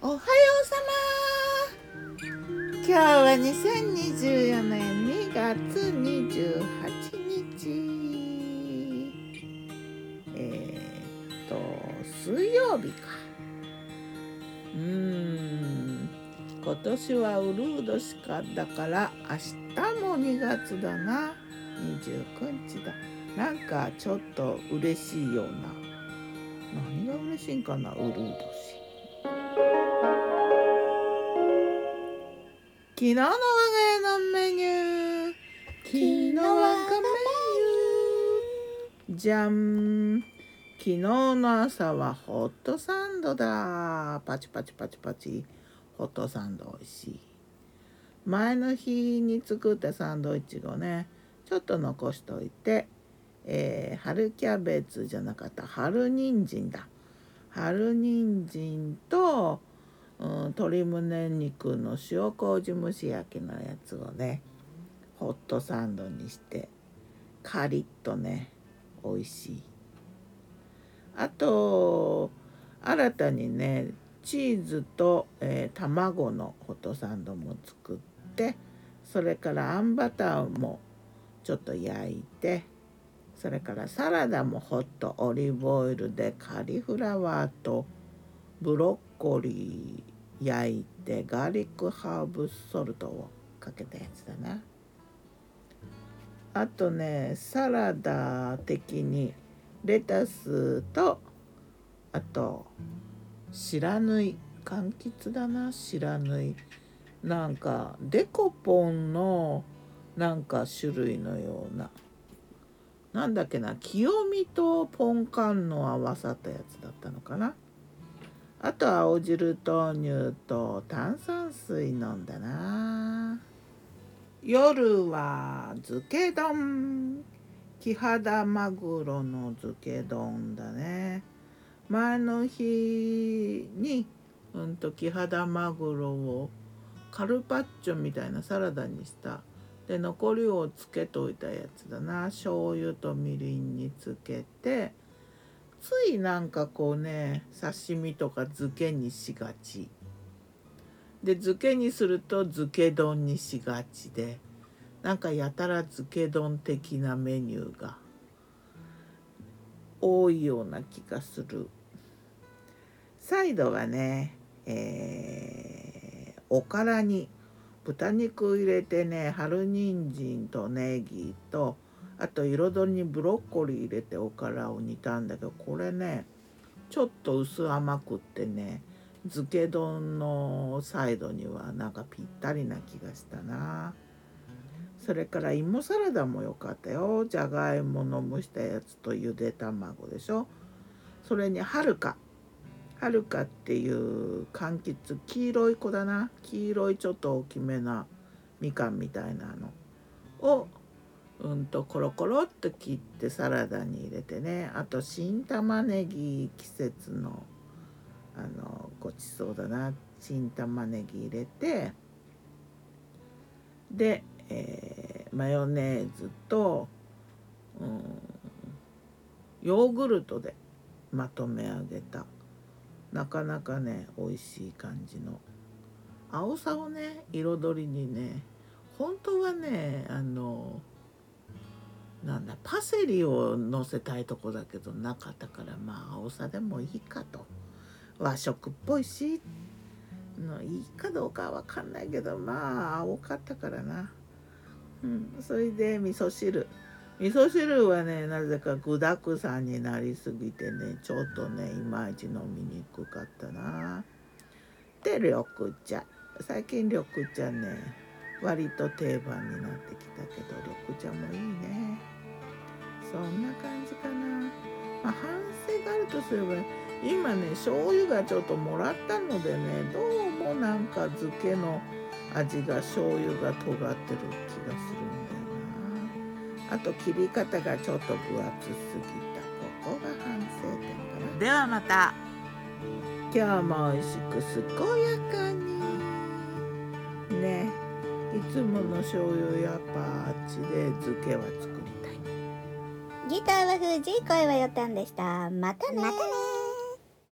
おはようさま。今日は2024年2月28日。えー、っと水曜日か。うん。今年はウルードしか。だから明日も2月だな。29日だ。なんかちょっと嬉しいような。何が嬉しいんかな。ウルード昨日の我が家のメニュー。昨日我がメニュー。じゃん昨日の朝はホットサンドだ。パチパチパチパチ。ホットサンド美味しい。前の日に作ったサンドイッチをねちょっと残しといて、えー、春キャベツじゃなかった春人参だ。春人参とうん、鶏胸肉の塩麹蒸し焼きのやつをねホットサンドにしてカリッとね美味しい。あと新たにねチーズと、えー、卵のホットサンドも作ってそれからあんバターもちょっと焼いてそれからサラダもホットオリーブオイルでカリフラワーとブロッコリー焼いてガーリックハーブソルトをかけたやつだな。あとねサラダ的にレタスとあと白縫い柑橘だな。白縫い。なんかデコポンのなんか種類のような。なんだっけな清見とポンカンの合わさったやつだったのかな。あと青汁豆乳と炭酸水飲んだな。夜は漬け丼。キハダマグロの漬け丼だね。前の日にうんとキハダマグロをカルパッチョみたいなサラダにした。で残りをつけといたやつだな。醤油とみりんにつけて。ついなんかこうね刺身とか漬けにしがち。で漬けにすると漬け丼にしがちでなんかやたら漬け丼的なメニューが多いような気がする。サイドはねえー、おからに豚肉入れてね春人参とネギとあと彩りにブロッコリー入れておからを煮たんだけどこれねちょっと薄甘くってね漬け丼のサイドにはなんかぴったりな気がしたな。それから芋サラダも良かったよ。じゃがいもの蒸したやつとゆで卵でしょ。それにはるか。はるかっていう柑橘黄色い子だな。黄色いちょっと大きめなみかんみたいなのをうんとコロコロっと切ってサラダに入れてね。あと新玉ねぎ季節のあのごちそうだな。新玉ねぎ入れて。で、えー、マヨネーズと、うん、ヨーグルトでまとめ上げた。なかなかね美味しい感じの。青さをね彩りにね本当はねあのなんだパセリをのせたいとこだけどなかったからまあ青さでもいいかと。和食っぽいしのいいかどうかは分かんないけどまあ青かったからな、うん、それで味噌汁。味噌汁はねなぜか具だくさんになりすぎてねちょっとねいまいち飲みにくかったな。で緑茶。最近緑茶ね割と定番になってきたけど緑茶もいいね。そんな感じかな、まあ、反省があるとすれば今ね醤油がちょっともらったのでねどうもなんか漬けの味が醤油が尖ってる気がするんだよな。あと切り方がちょっと分厚すぎた。ここが反省点かな。ではまた。今日も美味しく健やかに。ねいつもの醤油やっぱあっちで漬けは作りたいギターは藤井声はよたんでした。またねまたね